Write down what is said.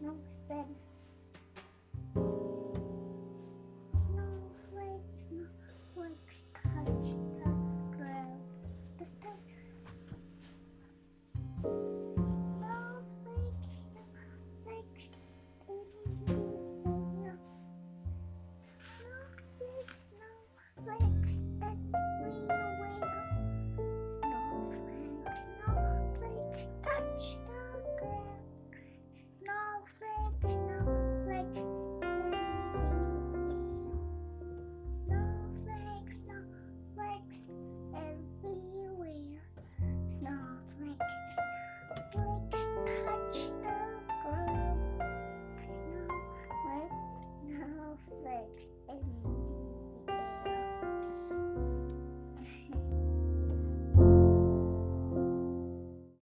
não espere. X and